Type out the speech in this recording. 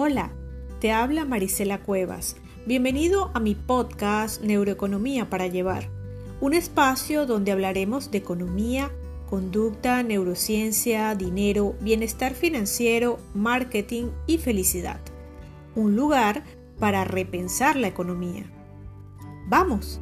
Hola, te habla Marisela Cuevas. Bienvenido a mi podcast Neuroeconomía para Llevar, un espacio donde hablaremos de economía, conducta, neurociencia, dinero, bienestar financiero, marketing y felicidad. Un lugar para repensar la economía. Vamos,